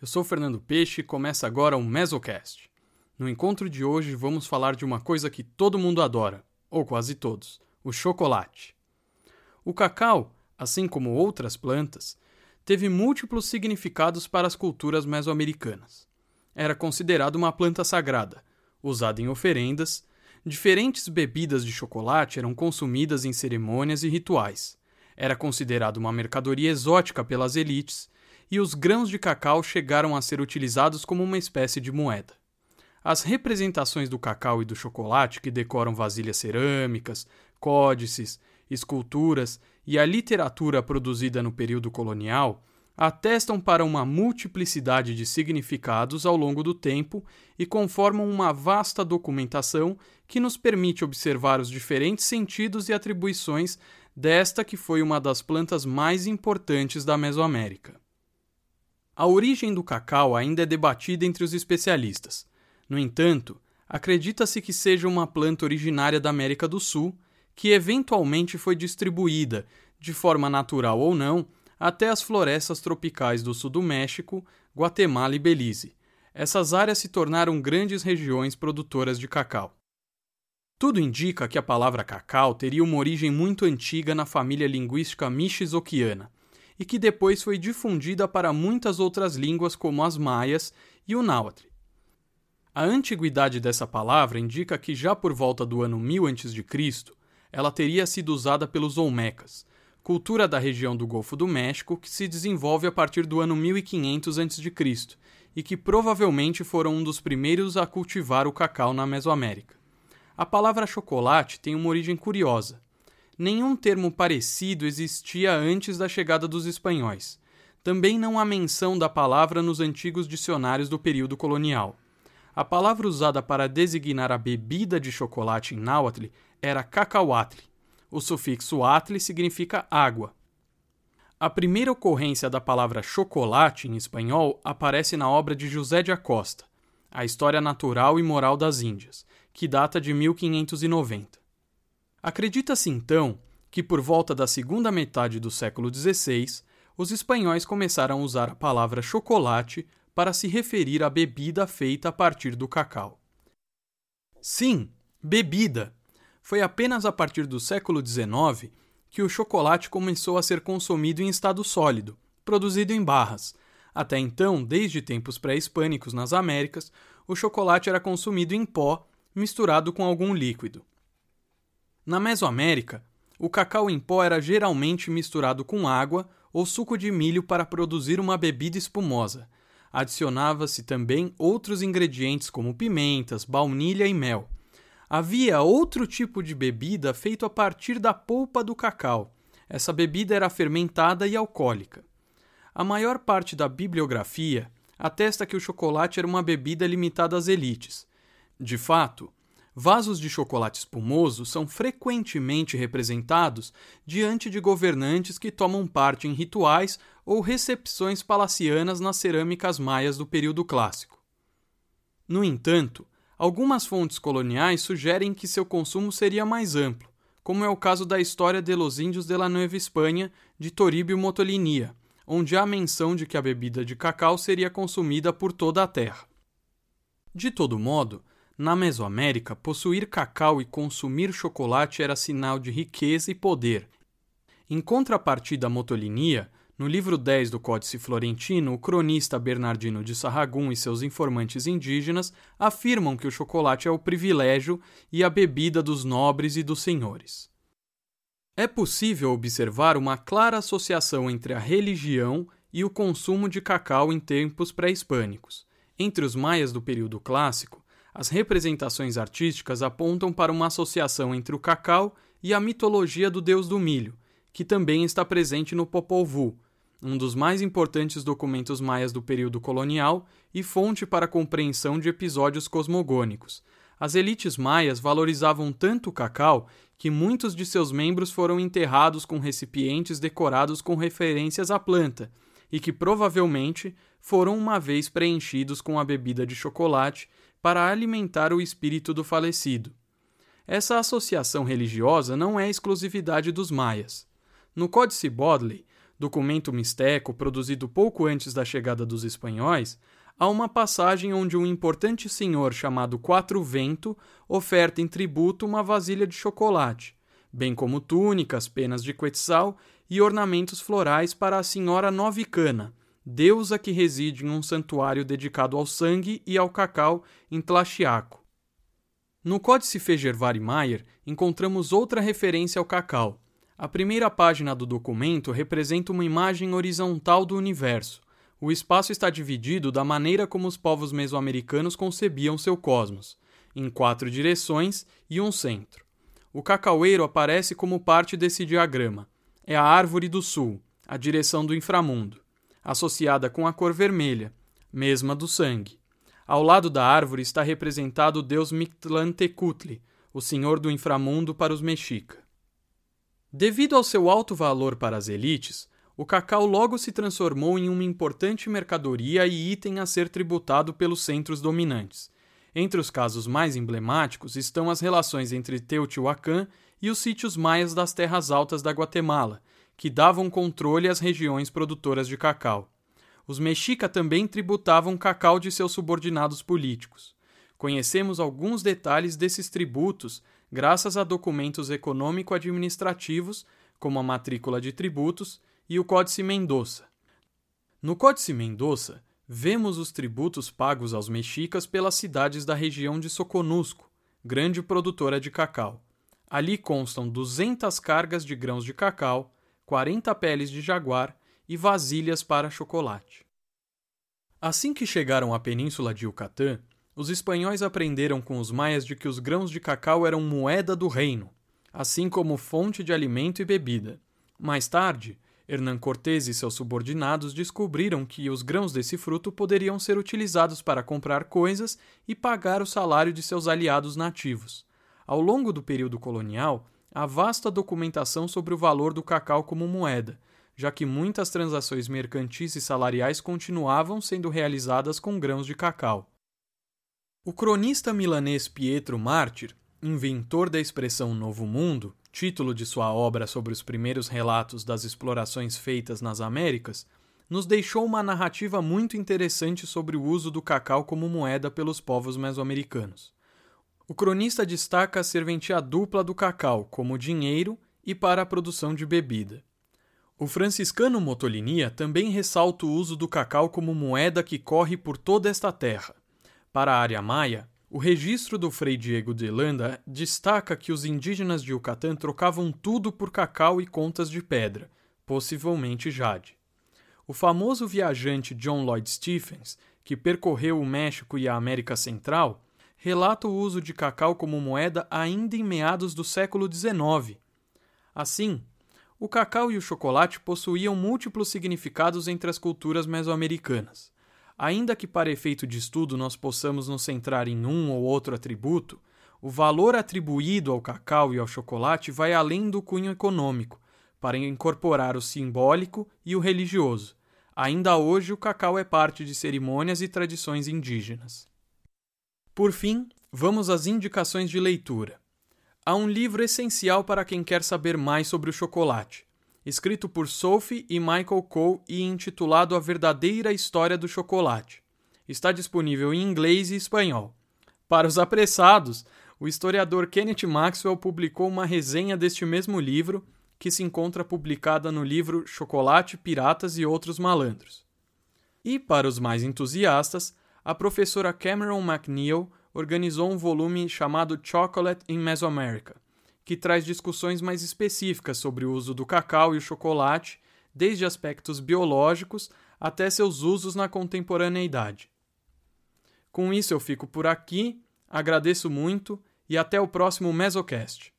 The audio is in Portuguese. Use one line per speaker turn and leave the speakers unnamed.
Eu sou Fernando Peixe e começa agora o Mesocast. No encontro de hoje vamos falar de uma coisa que todo mundo adora, ou quase todos: o chocolate. O cacau, assim como outras plantas, teve múltiplos significados para as culturas mesoamericanas. Era considerado uma planta sagrada, usada em oferendas, diferentes bebidas de chocolate eram consumidas em cerimônias e rituais. Era considerado uma mercadoria exótica pelas elites e os grãos de cacau chegaram a ser utilizados como uma espécie de moeda. As representações do cacau e do chocolate que decoram vasilhas cerâmicas, códices, esculturas e a literatura produzida no período colonial atestam para uma multiplicidade de significados ao longo do tempo e conformam uma vasta documentação que nos permite observar os diferentes sentidos e atribuições desta que foi uma das plantas mais importantes da Mesoamérica. A origem do cacau ainda é debatida entre os especialistas. No entanto, acredita-se que seja uma planta originária da América do Sul, que eventualmente foi distribuída, de forma natural ou não, até as florestas tropicais do sul do México, Guatemala e Belize. Essas áreas se tornaram grandes regiões produtoras de cacau. Tudo indica que a palavra cacau teria uma origem muito antiga na família linguística mixizoquiana e que depois foi difundida para muitas outras línguas como as maias e o náhuatl. A antiguidade dessa palavra indica que já por volta do ano 1000 a.C., ela teria sido usada pelos Olmecas, cultura da região do Golfo do México que se desenvolve a partir do ano 1500 a.C. e que provavelmente foram um dos primeiros a cultivar o cacau na Mesoamérica. A palavra chocolate tem uma origem curiosa. Nenhum termo parecido existia antes da chegada dos espanhóis. Também não há menção da palavra nos antigos dicionários do período colonial. A palavra usada para designar a bebida de chocolate em náhuatl era cacauatl, o sufixo atli significa água. A primeira ocorrência da palavra chocolate em espanhol aparece na obra de José de Acosta, A História Natural e Moral das Índias, que data de 1590. Acredita-se então que por volta da segunda metade do século XVI, os espanhóis começaram a usar a palavra chocolate para se referir à bebida feita a partir do cacau. Sim, bebida, foi apenas a partir do século XIX que o chocolate começou a ser consumido em estado sólido, produzido em barras. Até então, desde tempos pré-hispânicos nas Américas, o chocolate era consumido em pó, misturado com algum líquido. Na Mesoamérica, o cacau em pó era geralmente misturado com água ou suco de milho para produzir uma bebida espumosa. Adicionava-se também outros ingredientes como pimentas, baunilha e mel. Havia outro tipo de bebida feito a partir da polpa do cacau. Essa bebida era fermentada e alcoólica. A maior parte da bibliografia atesta que o chocolate era uma bebida limitada às elites. De fato, vasos de chocolate espumoso são frequentemente representados diante de governantes que tomam parte em rituais ou recepções palacianas nas cerâmicas maias do período clássico. No entanto, Algumas fontes coloniais sugerem que seu consumo seria mais amplo, como é o caso da História de los Índios de la Nueva Espanha de Toribio Motolinia, onde há menção de que a bebida de cacau seria consumida por toda a terra. De todo modo, na Mesoamérica, possuir cacau e consumir chocolate era sinal de riqueza e poder. Em contrapartida à motolinia, no livro 10 do Códice Florentino, o cronista Bernardino de Sarragum e seus informantes indígenas afirmam que o chocolate é o privilégio e a bebida dos nobres e dos senhores. É possível observar uma clara associação entre a religião e o consumo de cacau em tempos pré-hispânicos. Entre os maias do período clássico, as representações artísticas apontam para uma associação entre o cacau e a mitologia do deus do milho, que também está presente no Popol Vuh, um dos mais importantes documentos maias do período colonial e fonte para a compreensão de episódios cosmogônicos. As elites maias valorizavam tanto o cacau que muitos de seus membros foram enterrados com recipientes decorados com referências à planta e que provavelmente foram uma vez preenchidos com a bebida de chocolate para alimentar o espírito do falecido. Essa associação religiosa não é exclusividade dos maias. No Códice Bodley, documento misteco produzido pouco antes da chegada dos espanhóis, há uma passagem onde um importante senhor chamado Quatro Vento oferta em tributo uma vasilha de chocolate, bem como túnicas, penas de quetzal e ornamentos florais para a senhora Novicana, deusa que reside em um santuário dedicado ao sangue e ao cacau em Tlaxiaco. No Códice Fejervari Mayer encontramos outra referência ao cacau. A primeira página do documento representa uma imagem horizontal do universo. O espaço está dividido da maneira como os povos mesoamericanos concebiam seu cosmos, em quatro direções e um centro. O cacaueiro aparece como parte desse diagrama. É a árvore do sul, a direção do inframundo, associada com a cor vermelha, mesma do sangue. Ao lado da árvore está representado o deus Mictlantecutli, o senhor do inframundo para os mexica. Devido ao seu alto valor para as elites, o cacau logo se transformou em uma importante mercadoria e item a ser tributado pelos centros dominantes. Entre os casos mais emblemáticos estão as relações entre Teotihuacan e os sítios maias das terras altas da Guatemala, que davam controle às regiões produtoras de cacau os mexica também tributavam cacau de seus subordinados políticos. Conhecemos alguns detalhes desses tributos graças a documentos econômico-administrativos, como a matrícula de tributos e o Códice Mendoza. No Códice Mendoza, vemos os tributos pagos aos mexicas pelas cidades da região de Soconusco, grande produtora de cacau. Ali constam 200 cargas de grãos de cacau, 40 peles de jaguar e vasilhas para chocolate. Assim que chegaram à península de Yucatán, os espanhóis aprenderam com os maias de que os grãos de cacau eram moeda do reino, assim como fonte de alimento e bebida. Mais tarde, Hernán Cortés e seus subordinados descobriram que os grãos desse fruto poderiam ser utilizados para comprar coisas e pagar o salário de seus aliados nativos. Ao longo do período colonial, há vasta documentação sobre o valor do cacau como moeda, já que muitas transações mercantis e salariais continuavam sendo realizadas com grãos de cacau. O cronista milanês Pietro Mártir, inventor da expressão Novo Mundo, título de sua obra sobre os primeiros relatos das explorações feitas nas Américas, nos deixou uma narrativa muito interessante sobre o uso do cacau como moeda pelos povos mesoamericanos. O cronista destaca a serventia dupla do cacau como dinheiro e para a produção de bebida. O franciscano Motolinia também ressalta o uso do cacau como moeda que corre por toda esta terra. Para a área maia, o registro do Frei Diego de Landa destaca que os indígenas de Yucatán trocavam tudo por cacau e contas de pedra, possivelmente jade. O famoso viajante John Lloyd Stephens, que percorreu o México e a América Central, relata o uso de cacau como moeda ainda em meados do século XIX. Assim, o cacau e o chocolate possuíam múltiplos significados entre as culturas mesoamericanas. Ainda que para efeito de estudo nós possamos nos centrar em um ou outro atributo, o valor atribuído ao cacau e ao chocolate vai além do cunho econômico, para incorporar o simbólico e o religioso. Ainda hoje, o cacau é parte de cerimônias e tradições indígenas. Por fim, vamos às indicações de leitura há um livro essencial para quem quer saber mais sobre o chocolate, escrito por Sophie e Michael Cole e intitulado A Verdadeira História do Chocolate. Está disponível em inglês e espanhol. Para os apressados, o historiador Kenneth Maxwell publicou uma resenha deste mesmo livro, que se encontra publicada no livro Chocolate, Piratas e Outros Malandros. E, para os mais entusiastas, a professora Cameron McNeil organizou um volume chamado Chocolate in Mesoamerica, que traz discussões mais específicas sobre o uso do cacau e o chocolate, desde aspectos biológicos até seus usos na contemporaneidade. Com isso eu fico por aqui, agradeço muito e até o próximo Mesocast.